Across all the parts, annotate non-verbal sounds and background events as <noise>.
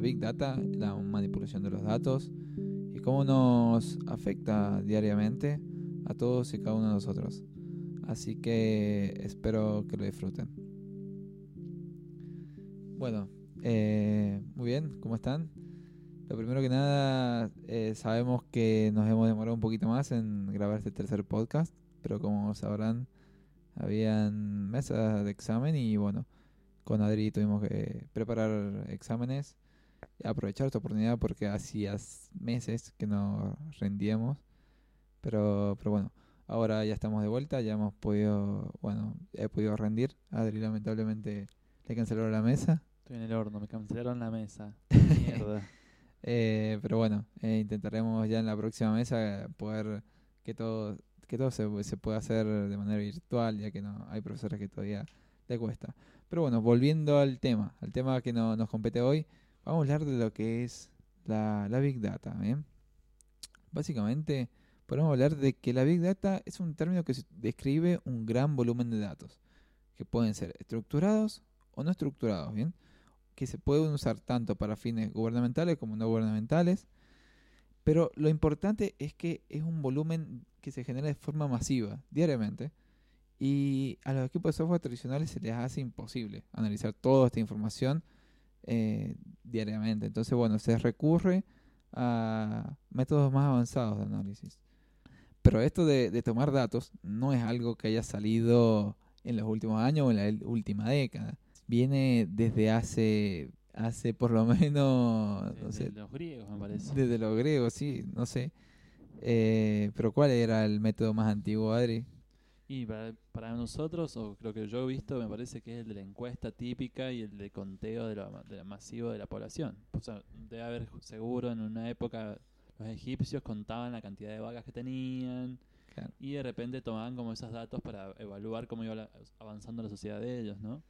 Big Data, la manipulación de los datos y cómo nos afecta diariamente a todos y cada uno de nosotros. Así que espero que lo disfruten. Bueno, eh, muy bien, ¿cómo están? Lo primero que nada, eh, sabemos que nos hemos demorado un poquito más en grabar este tercer podcast, pero como sabrán, habían mesas de examen y bueno, con Adri tuvimos que preparar exámenes aprovechar esta oportunidad porque hacía meses que no rendíamos, pero, pero bueno, ahora ya estamos de vuelta, ya hemos podido, bueno, he podido rendir. Adri lamentablemente le cancelaron la mesa. Estoy en el horno, me cancelaron la mesa. <laughs> Mierda. Eh, pero bueno, eh, intentaremos ya en la próxima mesa poder que todo que todo se, se pueda hacer de manera virtual, ya que no hay profesores que todavía le cuesta. Pero bueno, volviendo al tema, al tema que no, nos compete hoy, vamos a hablar de lo que es la, Big Data. ¿bien? Básicamente, podemos hablar de que la Big Data es un término que describe un gran volumen de datos, que pueden ser estructurados o no estructurados, ¿bien? que se pueden usar tanto para fines gubernamentales como no gubernamentales, pero lo importante es que es un volumen que se genera de forma masiva, diariamente, y a los equipos de software tradicionales se les hace imposible analizar toda esta información eh, diariamente. Entonces, bueno, se recurre a métodos más avanzados de análisis. Pero esto de, de tomar datos no es algo que haya salido en los últimos años o en la última década. Viene desde hace hace por lo <laughs> menos desde los griegos me parece desde los griegos sí no sé eh, pero ¿cuál era el método más antiguo, Adri? Y para, para, nosotros, o creo que yo he visto, me parece que es el de la encuesta típica y el de conteo de lo, de masivo de la población. O sea, debe haber seguro en una época los egipcios contaban la cantidad de vacas que tenían y de repente tomaban como esos datos para evaluar cómo iba avanzando la sociedad de ellos, ¿no?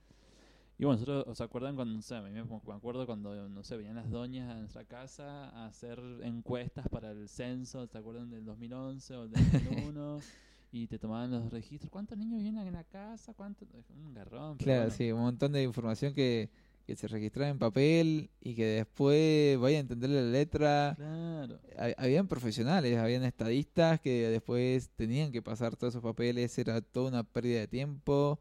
Y bueno, nosotros, ¿os acuerdan cuando, no sé, me acuerdo cuando, no sé, venían las doñas a nuestra casa a hacer encuestas para el censo, ¿se acuerdan del 2011 o del 2001? <laughs> y te tomaban los registros. ¿Cuántos niños vienen en la casa? ¿Cuántos? Un garrón. Claro, sí, un montón de información que, que se registraba en papel y que después vaya a entender la letra. Claro. Habían profesionales, habían estadistas que después tenían que pasar todos esos papeles, era toda una pérdida de tiempo.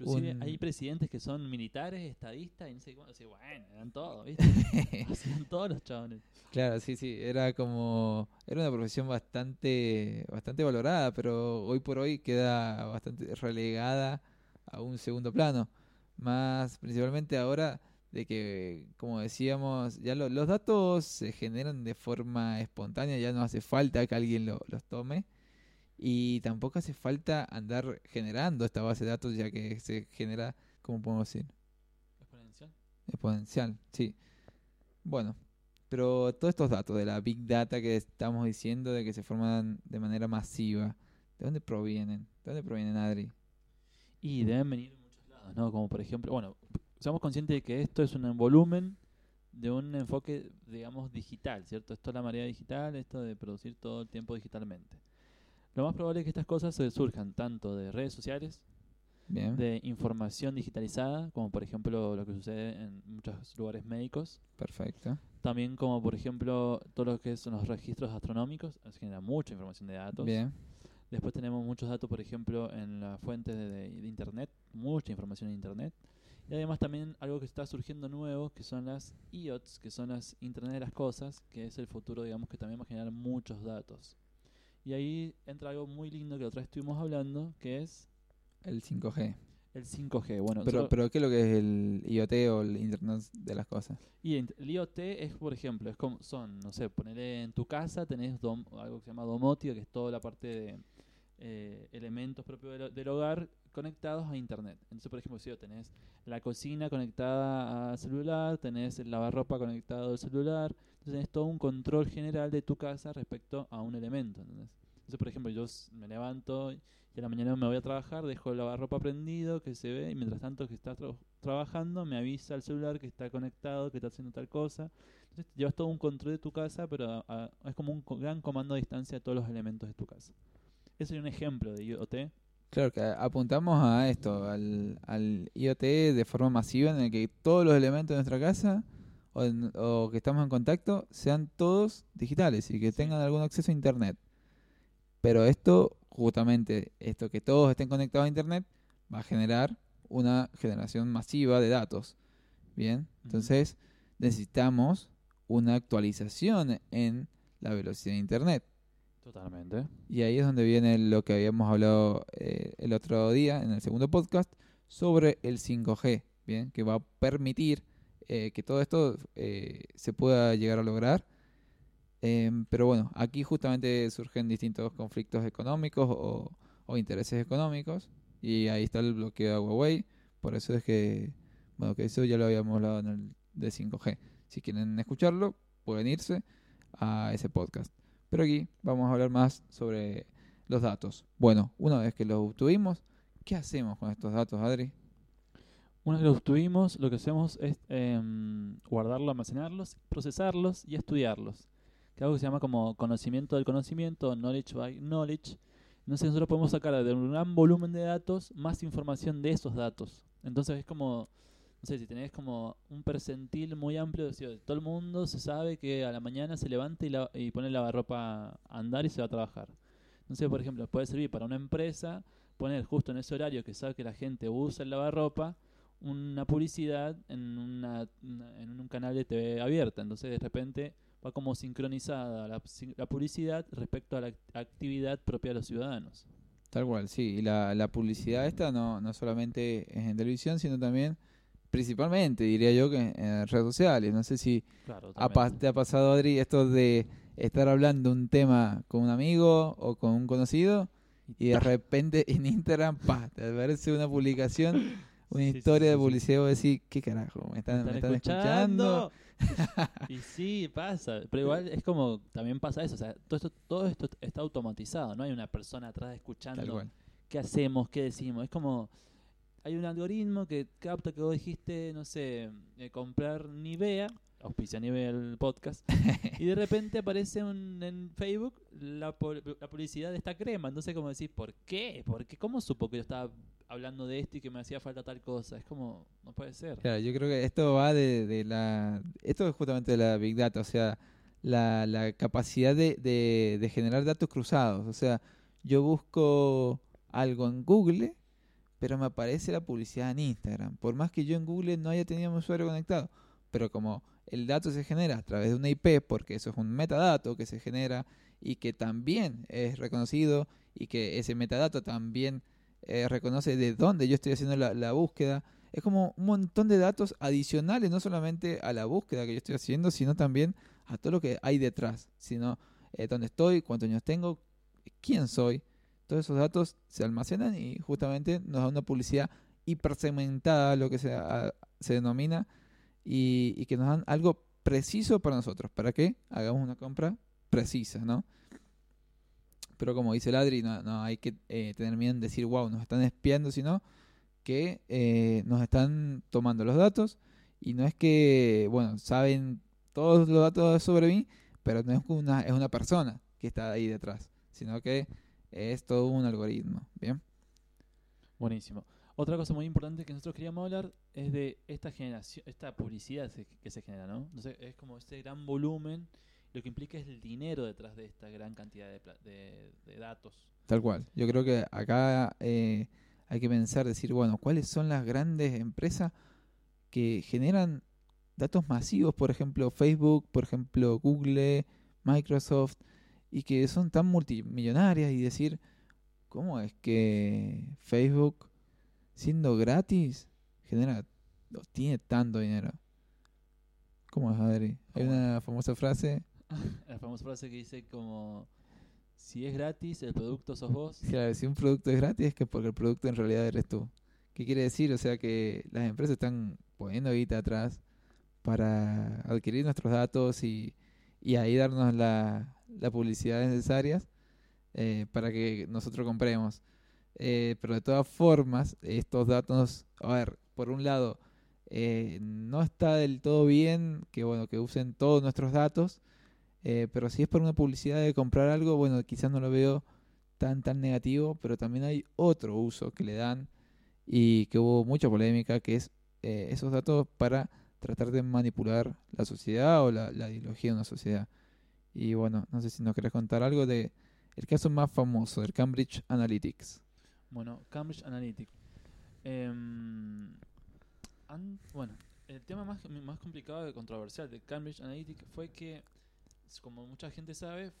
Inclusive hay presidentes que son militares, estadistas, y no sé cuándo. bueno, eran todos, ¿viste? <laughs> Hacían todos los chavales. Claro, sí, sí. Era como. Era una profesión bastante, bastante valorada, pero hoy por hoy queda bastante relegada a un segundo plano. Más principalmente ahora de que, como decíamos, ya los datos se generan de forma espontánea, ya no hace falta que alguien los tome y tampoco hace falta andar generando esta base de datos ya que se genera, ¿cómo podemos decir? Exponencial. Exponencial, sí. Bueno, pero todos estos datos de la Big Data que estamos diciendo de que se forman de manera masiva, ¿de dónde provienen? ¿De dónde provienen, Adri? Y deben venir de muchos lados, ¿no? Como por ejemplo, bueno, somos conscientes de que esto es un volumen de un enfoque, digamos, digital, ¿cierto? Esto es la marea digital, esto de producir todo el tiempo digitalmente. Lo más probable es que estas cosas se surjan tanto de redes sociales, de información digitalizada, como por ejemplo lo que sucede en muchos lugares médicos. Perfecto. También como por ejemplo todo lo que son los registros astronómicos, se genera mucha información de datos. Bien. Después tenemos muchos datos, por ejemplo, en la fuente de, Internet, mucha información en Internet. Y además también algo que está surgiendo nuevo, que son las IoTs, que son las Internet de las Cosas, que es el futuro, digamos, que también va a generar muchos datos. Y ahí entra algo muy lindo que otra vez estuvimos hablando, que es... El 5G. El 5G, bueno. Pero, pero ¿qué es lo que es el IoT o el Internet de las cosas? Y el IoT es, por ejemplo, es como son, no sé, ponerle en tu casa, tenés algo que se llama domótica, que es toda la parte de eh, elementos propios del, hogar conectados a Internet. Entonces, por ejemplo, si tenés la cocina conectada al celular, tenés el lavarropa conectado al celular, entonces tenés todo un control general de tu casa respecto a un elemento. Entonces, por ejemplo, yo me levanto y a la mañana me voy a trabajar, dejo el lavarropa prendido, que se ve, y mientras tanto que estás trabajando, me avisa el celular que está conectado, que está haciendo tal cosa. Entonces, llevas todo un control de tu casa, pero es como un gran comando a distancia de todos los elementos de tu casa. Ese es un ejemplo de IoT. Claro que apuntamos a esto, al, al IoT de forma masiva en el que todos los elementos de nuestra casa o, en- o que estamos en contacto sean todos digitales y que tengan algún acceso a Internet. Pero esto, justamente, esto que todos estén conectados a Internet, va a generar una generación masiva de datos. Bien, entonces necesitamos una actualización en la velocidad de Internet. Totalmente. Y ahí es donde viene lo que habíamos hablado eh, el otro día en el segundo podcast sobre el 5G, bien, que va a permitir eh, que todo esto eh, se pueda llegar a lograr. Em, pero bueno, aquí justamente surgen distintos conflictos económicos o, o intereses económicos y ahí está el bloqueo de Huawei. Por eso es que, bueno, que eso ya lo habíamos hablado en el de 5G. Si quieren escucharlo, pueden irse a ese podcast. Pero aquí vamos a hablar más sobre los datos. Bueno, una vez que los obtuvimos, ¿qué hacemos con estos datos, Adri? Una vez que los tuvimos, lo que hacemos es em, guardarlos, almacenarlos, procesarlos y estudiarlos. Que algo que se llama como conocimiento del conocimiento, knowledge by knowledge. Entonces nosotros podemos sacar de un gran volumen de datos más información de esos datos. Entonces es como, sé, si tenés como un percentil muy amplio, decir, todo el mundo se sabe que a la mañana se levanta y, la- y pone la lavarropa a andar y se va a trabajar. Entonces, por ejemplo, puede servir para una empresa poner justo en ese horario que sabe que la gente usa el lavarropa una publicidad en, una, en un canal de TV abierta. Entonces, de repente va como sincronizada la, publicidad respecto a la act- actividad propia de los ciudadanos. Tal cual, sí. Y la, la publicidad esta no, no solamente es en televisión, sino también, principalmente, diría yo, que en, en redes sociales. No sé si Claro, ha te ha pasado, Adri, esto de estar hablando un tema con un amigo o con un conocido y de repente en Instagram, pa, te aparece una publicación, <laughs> una Sí, sí, historia sí, de publicidad decís, ¿qué carajo? ¿Me están, me están escuchando? <laughs> y sí, pasa. Pero igual <laughs> es como, también pasa eso. O sea, todo esto, todo esto está automatizado. No hay una persona atrás escuchando qué hacemos, qué decimos. Es como, hay un algoritmo que capta que vos dijiste, no sé, eh, comprar Nivea, auspicia Nivea el podcast, <laughs> y de repente aparece un, en Facebook la, la publicidad de esta crema. Entonces, como decís, ¿por qué? ¿Por qué? ¿Cómo supo que yo estaba hablando de esto y que me hacía falta tal cosa? Es como, no puede ser. Claro, yo creo que esto va de, de la... Esto es justamente de la Big Data, o sea, la, la capacidad de, de, de generar datos cruzados. O sea, yo busco algo en Google, pero me aparece la publicidad en Instagram. Por más que yo en Google no haya tenido mi usuario conectado. Pero como el dato se genera a través de una IP, porque eso es un metadato que se genera y que también es reconocido y que ese metadato también eh, reconoce de dónde yo estoy haciendo la, búsqueda. Es como un montón de datos adicionales, no solamente a la búsqueda que yo estoy haciendo, sino también a todo lo que hay detrás. Sino eh, dónde estoy, cuántos años tengo, quién soy. Todos esos datos se almacenan y justamente nos da una publicidad hipersegmentada, lo que se, se denomina, y, y que nos dan algo preciso para nosotros, para que hagamos una compra precisa, ¿no? Pero como dice el Adri, no, no hay que eh, tener miedo en decir, wow, nos están espiando, sino que eh, nos están tomando los datos. Y no es que, bueno, saben todos los datos sobre mí, pero no es una, es una persona que está ahí detrás, sino que es todo un algoritmo, ¿bien? Buenísimo. Otra cosa muy importante que nosotros queríamos hablar es de esta generación, esta publicidad que se genera, ¿no? Entonces es como este gran volumen, lo que implica es el dinero detrás de esta gran cantidad de, de- de datos. Tal cual. Yo creo que acá eh, hay que pensar, decir, bueno, ¿cuáles son las grandes empresas que generan datos masivos? Por ejemplo, Facebook, por ejemplo, Google, Microsoft, y que son tan multimillonarias y decir, ¿cómo es que Facebook, siendo gratis, genera, tiene tanto dinero? ¿Cómo es, Adri? Hay ¿Cómo una famosa frase, <laughs> La famosa frase que dice como, si es gratis, el producto sos vos. <laughs> Claro, si un producto es gratis es que porque el producto en realidad eres tú. ¿Qué quiere decir? O sea que las empresas están poniendo guita atrás para adquirir nuestros datos y, y ahí darnos la, la publicidad necesaria eh, para que nosotros compremos. Eh, pero de todas formas, estos datos, a ver, por un lado, eh, no está del todo bien que bueno que usen todos nuestros datos, eh, pero si es por una publicidad de comprar algo, bueno, quizás no lo veo tan, tan negativo, pero también hay otro uso que le dan y que hubo mucha polémica, que es eh, esos datos para tratar de manipular la sociedad o la, la, ideología de una sociedad. Y bueno, no sé si nos querés contar algo de el caso más famoso, del Cambridge Analytics. Bueno, Cambridge Analytics. Em, bueno, el tema más, más complicado y controversial de Cambridge Analytica fue que, como mucha gente sabe,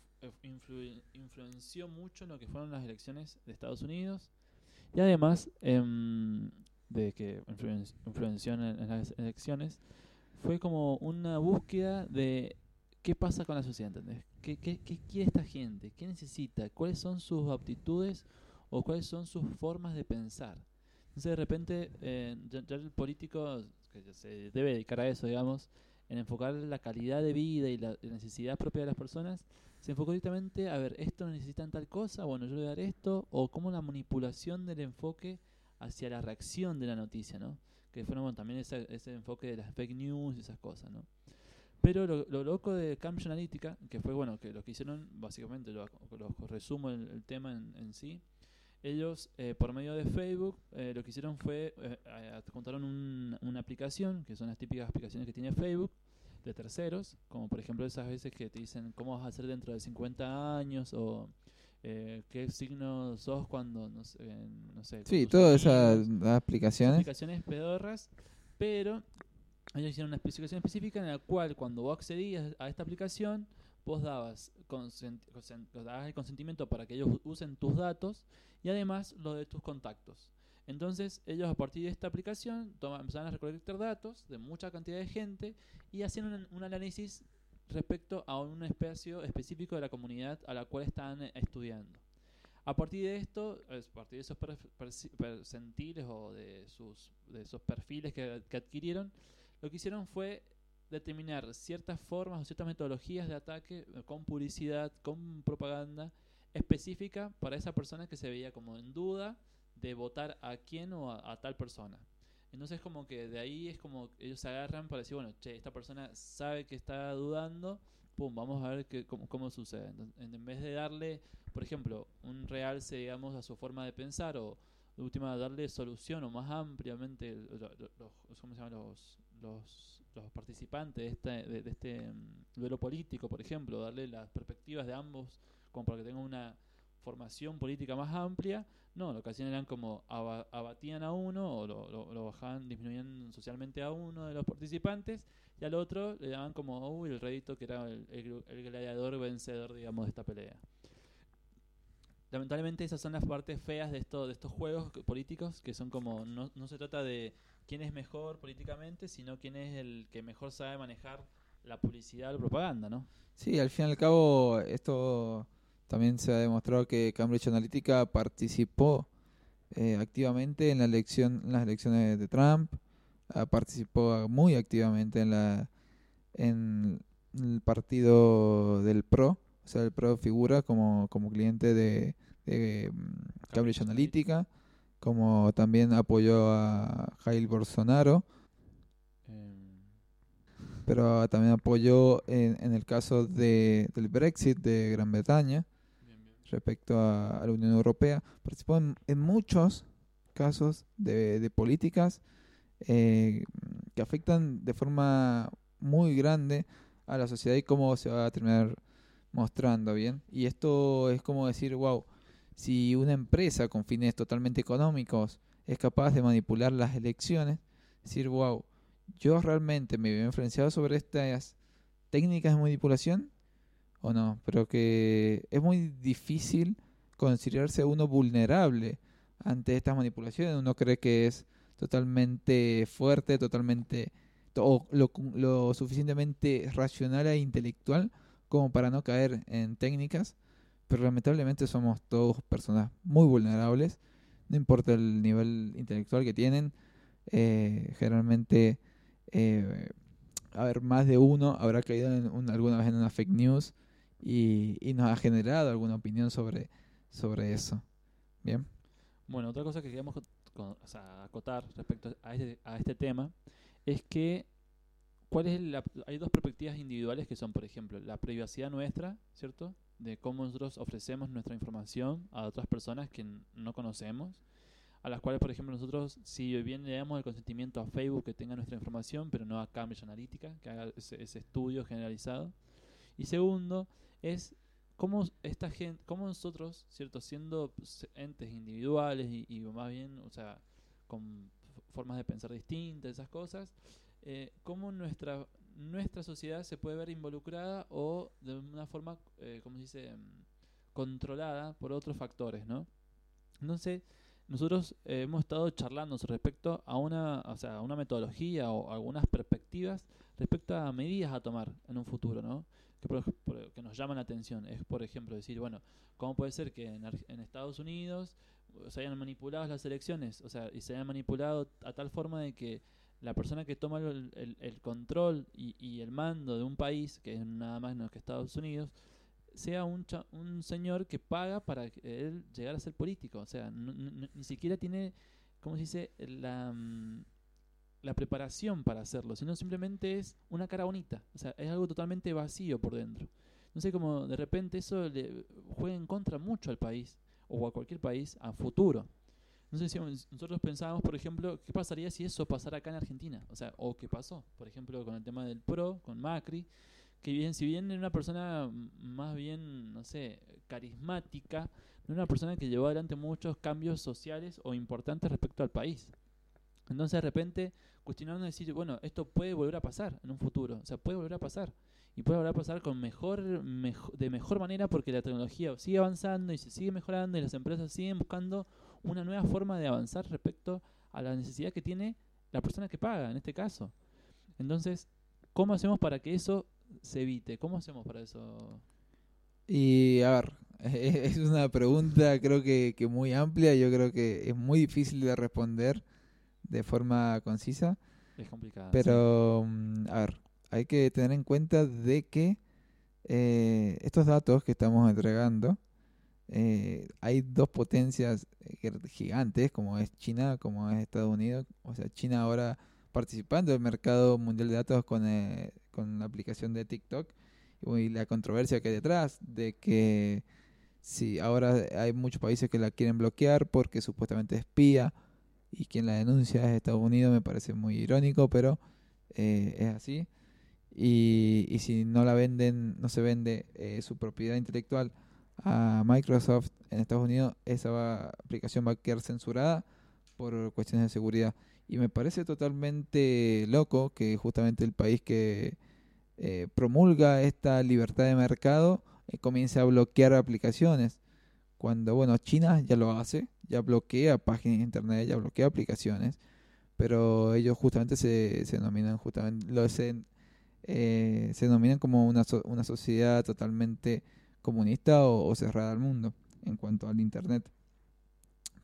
influenció mucho en lo que fueron las elecciones de Estados Unidos y además em, de que influenció en, las elecciones, fue como una búsqueda de qué pasa con la sociedad, ¿entendés? ¿Qué, qué, qué quiere esta gente? ¿Qué necesita? ¿Cuáles son sus aptitudes o cuáles son sus formas de pensar? Entonces de repente eh, ya, el político que se debe dedicar a eso, digamos, en enfocar la calidad de vida y la necesidad propia de las personas, se enfocó directamente a ver, esto necesitan tal cosa, bueno, yo le voy a dar esto, o como la manipulación del enfoque hacia la reacción de la noticia, ¿no? Que fueron también ese, ese enfoque de las fake news y esas cosas, ¿no? Pero lo, loco de Cambridge Analytica, que fue, bueno, que lo que hicieron, básicamente, lo, resumo el, el tema en, en sí, ellos, eh, por medio de Facebook, eh, lo que hicieron fue eh, adjuntaron una aplicación, que son las típicas aplicaciones que tiene Facebook, de terceros, como por ejemplo esas veces que te dicen cómo vas a hacer dentro de 50 años o qué signo sos cuando, no sé. No sé sí, todas esas aplicaciones. Aplicaciones pedorras, pero ellos hicieron una especificación específica en la cual cuando vos accedías a esta aplicación, vos dabas, dabas el consentimiento para que ellos usen tus datos y además lo de tus contactos. Entonces ellos a partir de esta aplicación toman, empezaron a recolectar datos de mucha cantidad de gente y hacían un, análisis respecto a un espacio específico de la comunidad a la cual están eh, estudiando. A partir de esto, a partir de esos percentiles o de, sus, de esos perfiles que, que adquirieron, lo que hicieron fue determinar ciertas formas o ciertas metodologías de ataque eh, con publicidad, con propaganda, específica para esa persona que se veía como en duda de votar a quién o a, tal persona. Entonces como que de ahí es como ellos se agarran para decir, bueno, che, esta persona sabe que está dudando, pum, vamos a ver que, cómo, sucede. en vez de darle, por ejemplo, un realce, digamos, a su forma de pensar o última darle solución o más ampliamente los, ¿cómo se los, los, los participantes de este, de, este mm, duelo político, por ejemplo, darle las perspectivas de ambos como para que tenga una formación política más amplia. No, lo que hacían eran como abatían a uno o lo, bajaban, disminuían socialmente a uno de los participantes y al otro le daban como el rédito que era el, el, gladiador vencedor, digamos, de esta pelea. Lamentablemente esas son las partes feas de, esto, de estos juegos políticos, que son como, no se trata de quién es mejor políticamente, sino quién es el que mejor sabe manejar la publicidad o la propaganda, ¿no? Sí, al fin y al cabo esto también se ha demostrado que Cambridge Analytica participó eh, activamente en la elección, en las elecciones de Trump, ah, participó muy activamente en la en el partido del PRO, o sea, el PRO figura como, como cliente de, mm, Cambridge Analytica, como también apoyó a Jair Bolsonaro, em. pero también apoyó en, en el caso de, del Brexit de Gran Bretaña respecto a, la Unión Europea. Participó en, muchos casos de, políticas eh, que afectan de forma muy grande a la sociedad y cómo se va a terminar mostrando bien. Y esto es como decir, wow, si una empresa con fines totalmente económicos es capaz de manipular las elecciones, decir, wow, yo realmente me veo influenciado sobre estas técnicas de manipulación o no, pero que es muy difícil considerarse uno vulnerable ante estas manipulaciones. Uno cree que es totalmente fuerte, totalmente o lo, lo suficientemente racional e intelectual como para no caer en técnicas, pero lamentablemente somos todos personas muy vulnerables, no importa el nivel intelectual que tienen, eh, generalmente, eh, a ver, más de uno habrá caído en alguna vez en una fake news y, y nos ha generado alguna opinión sobre, sobre eso. Bien. Bueno, otra cosa que queríamos acotar respecto a este, a este tema es que ¿cuál es la, hay dos perspectivas individuales que son, por ejemplo, la privacidad nuestra, ¿cierto? De cómo nosotros ofrecemos nuestra información a otras personas que no conocemos, a las cuales, por ejemplo, nosotros, si bien le damos el consentimiento a Facebook que tenga nuestra información, pero no a Cambridge Analytica, que haga ese, ese estudio generalizado. Y segundo, es cómo esta gente, cómo nosotros, cierto, siendo entes individuales y, y más bien, o sea, con formas de pensar distintas, esas cosas, eh, cómo nuestra, nuestra sociedad se puede ver involucrada o de una forma, eh, como se dice, mm, controlada por otros factores, ¿no? Entonces, nosotros eh, hemos estado charlando respecto a una, o sea, a una metodología o algunas perspectivas respecto a medidas a tomar en un futuro, ¿no? Que, que nos llaman la atención. Es, por ejemplo, decir, bueno, ¿cómo puede ser que en, en Estados Unidos se hayan manipulado las elecciones? O sea, y se hayan manipulado a tal forma de que la persona que toma el, el, control y, y, el mando de un país, que es nada más que Estados Unidos, sea un, un señor que paga para él llegar a ser político. O sea, ni siquiera tiene, ¿cómo se dice?, la, mm, la preparación para hacerlo, sino simplemente es una cara bonita. O sea, es algo totalmente vacío por dentro. No sé cómo de repente eso le juega en contra mucho al país o a cualquier país a futuro. No nosotros pensábamos, por ejemplo, qué pasaría si eso pasara acá en Argentina, o sea, o qué pasó, por ejemplo, con el tema del PRO, con Macri, que bien, si bien era una persona más bien, no sé, carismática, no era una persona que llevó adelante muchos cambios sociales o importantes respecto al país. Entonces de repente cuestionaron decir, bueno, esto puede volver a pasar en un futuro, o sea, puede volver a pasar y puede volver a pasar con mejor, de mejor manera porque la tecnología sigue avanzando y se sigue mejorando y las empresas siguen buscando una nueva forma de avanzar respecto a la necesidad que tiene la persona que paga, en este caso. Entonces, ¿cómo hacemos para que eso se evite? ¿Cómo hacemos para eso? Y a ver, <laughs> es una pregunta creo que, que muy amplia, yo creo que es muy difícil de responder de forma concisa. Es complicado. Pero, mm, a ver, hay que tener en cuenta de que eh, estos datos que estamos entregando, eh, hay dos potencias eh, gigantes, como es China, como es Estados Unidos. O sea, China ahora participando del mercado mundial de datos con, eh, con la aplicación de TikTok y la controversia que hay detrás de que si ahora hay muchos países que la quieren bloquear porque supuestamente espía y quien la denuncia es Estados Unidos me parece muy irónico, pero es así. Y, y si no la venden, no se vende su propiedad intelectual a Microsoft en Estados Unidos, esa aplicación va a quedar censurada por cuestiones de seguridad. Y me parece totalmente loco que justamente el país que eh, promulga esta libertad de mercado eh, comience a bloquear aplicaciones. Cuando, bueno, China ya lo hace, ya bloquea páginas de internet, ya bloquea aplicaciones, pero ellos justamente se, se denominan justamente, lo, se, eh, se denominan como una, una sociedad totalmente comunista o, cerrada al mundo en cuanto al Internet.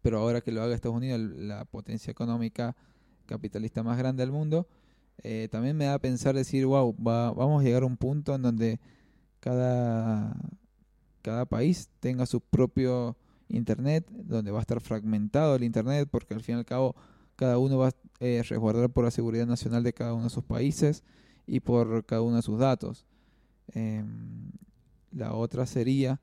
Pero ahora que lo haga Estados Unidos, la potencia económica capitalista más grande del mundo, eh, también me da a pensar decir, wow, vamos a llegar a un punto en donde cada, cada país tenga su propio Internet, donde va a estar fragmentado el Internet, porque al fin y al cabo cada uno va a eh, resguardar por la seguridad nacional de cada uno de sus países y por cada uno de sus datos. Em, la otra sería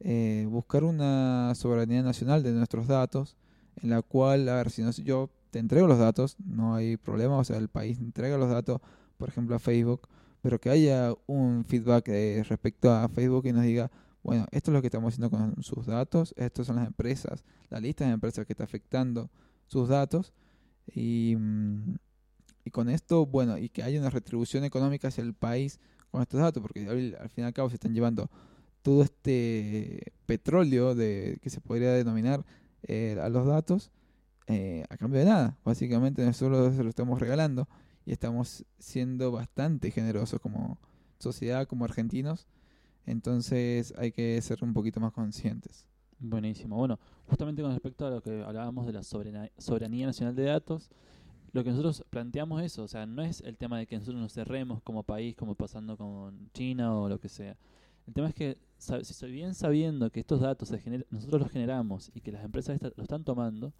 eh, buscar una soberanía nacional de nuestros datos, en la cual, a ver, si no, yo te entrego los datos, no hay problema, o sea, el país entrega los datos, por ejemplo, a Facebook, pero que haya un feedback eh, respecto a Facebook y nos diga, bueno, esto es lo que estamos haciendo con sus datos, estas son las empresas, la lista de empresas que está afectando sus datos, y, mm, y con esto, bueno, y que haya una retribución económica hacia el país con estos datos, porque al, fin y al cabo se están llevando todo este petróleo de que se podría denominar eh, a los datos eh, a cambio de nada. Básicamente nosotros se lo estamos regalando y estamos siendo bastante generosos como sociedad, como argentinos. Entonces hay que ser un poquito más conscientes. Buenísimo. Bueno, justamente con respecto a lo que hablábamos de la soberanía nacional de datos, lo que nosotros planteamos eso, o sea, no es el tema de que nosotros nos cerremos como país, como pasando con China o lo que sea. El tema es que, si bien sabiendo que estos datos nosotros los generamos y que las empresas lo están tomando,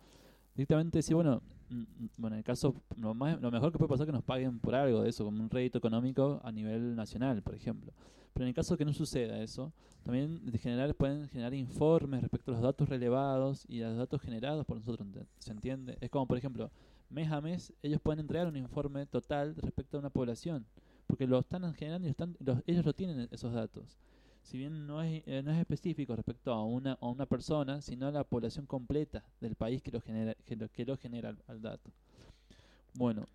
directamente decir, bueno, mm, bueno, en el caso, lo, más- lo mejor que puede pasar es que nos paguen por algo de eso, como un rédito económico a nivel nacional, por ejemplo. Pero en el caso que no suceda eso, también de generar, pueden generar informes respecto a los datos relevados y a los datos generados por nosotros, ¿ent- ¿se entiende? Es como, por ejemplo, mes a mes ellos pueden entregar un informe total respecto a una población, porque lo están generando y están, los- ellos lo tienen esos datos. Si bien no es, eh, no es específico respecto a una, a una persona, sino a la población completa del país que lo genera, que lo, que lo genera al, dato. Bueno,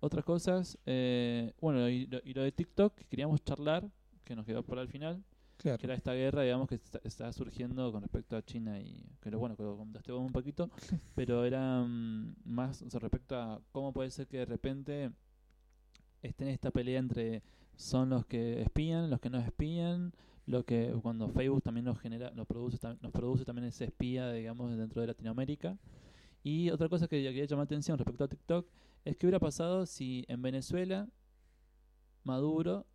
otras cosas, eh, bueno, y lo, de TikTok que queríamos charlar, que nos quedó para el final, Claro. que era esta guerra, digamos, que está, está surgiendo con respecto a China y que lo bueno, que lo comentaste vos un poquito, pero era mm, más o sea, respecto a cómo puede ser que de repente estén esta pelea entre son los que espían, los que no espían, lo que cuando Facebook también nos genera, nos produce, nos produce también ese espía, digamos, dentro de Latinoamérica. Y otra cosa que quería llamar la atención respecto a TikTok es que hubiera pasado si en Venezuela Maduro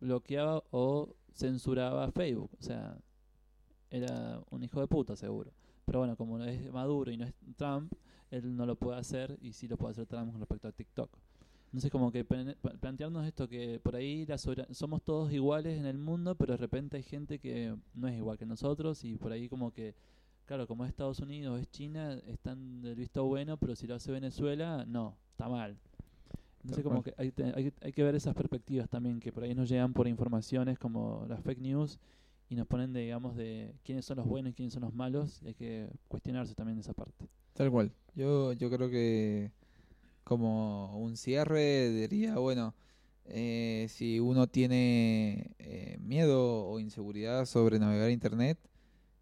bloqueaba o censuraba Facebook. O sea, era un hijo de puta seguro. Pero bueno, como no es Maduro y no es Trump, él no lo puede hacer y sí lo puede hacer Trump con respecto a TikTok. Entonces como que plantearnos esto que por ahí la somos todos iguales en el mundo, pero de repente hay gente que no es igual que nosotros y por ahí como que, claro, como es Estados Unidos, es China, están del visto bueno, pero si lo hace Venezuela, no, está mal. Entonces como que hay, hay, hay que ver esas perspectivas también, que por ahí nos llegan por informaciones como las fake news y nos ponen, de, digamos, de quiénes son los buenos y quiénes son los malos, y hay que cuestionarse también esa parte. Tal cual. Yo, yo creo que como un cierre diría, bueno, eh, si uno tiene eh, miedo o inseguridad sobre navegar internet,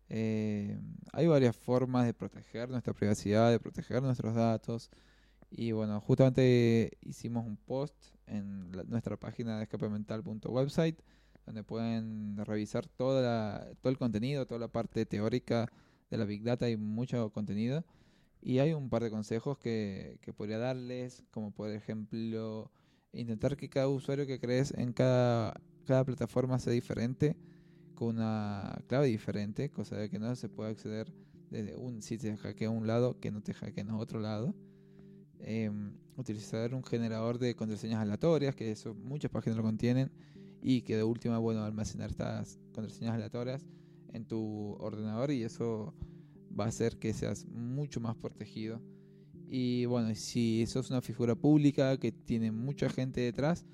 eh, hay varias formas de proteger nuestra privacidad, de proteger nuestros datos. Y bueno, justamente hicimos un post en la- nuestra página de escapemental.website donde pueden revisar toda la- todo el contenido, toda la parte teórica de la Big Data y mucho contenido. Y hay un par de consejos que, que podría darles, como por ejemplo, intentar que cada usuario que crees en cada, cada plataforma sea diferente, con una clave diferente, cosa de que no se pueda acceder desde un, si te hackea un lado, que no te hackeen a otro lado. Em, utilizar un generador de contraseñas aleatorias, que eso muchas páginas lo contienen, y que de última, bueno, almacenar estas contraseñas aleatorias en tu ordenador y eso va a hacer que seas mucho más protegido. Y bueno, si sos una figura pública que tiene mucha gente detrás,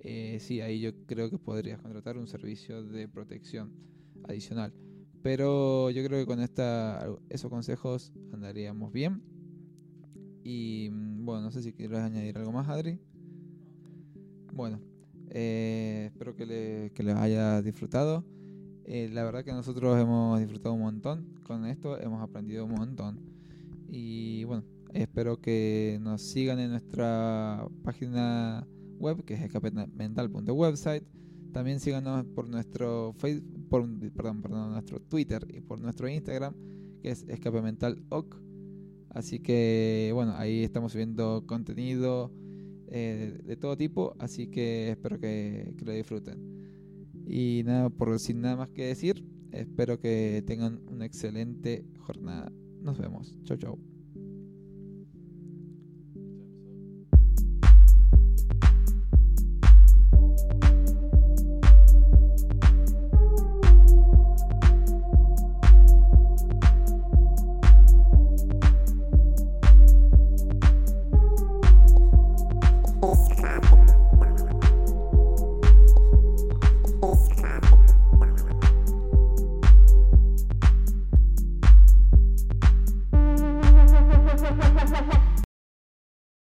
eh, sí, ahí yo creo que podrías contratar un servicio de protección adicional. Pero yo creo que con esta, esos consejos andaríamos bien. Y mm, bueno, no sé si quieres añadir algo más, Adri. Bueno, eh, espero que, le- que les haya disfrutado. Eh, la verdad que nosotros hemos disfrutado un montón con esto, hemos aprendido un montón. Y bueno, espero que nos sigan en nuestra página web, que es escapemental.website. También síganos por nuestro Facebook, por, perdón, perdón, nuestro Twitter y por nuestro Instagram, que es escapementaloc. Así que bueno, ahí estamos subiendo contenido eh, de todo tipo, así que espero que, que lo disfruten. Y nada, por sin nada más que decir, espero que tengan una excelente jornada. Nos vemos. Chau, chau.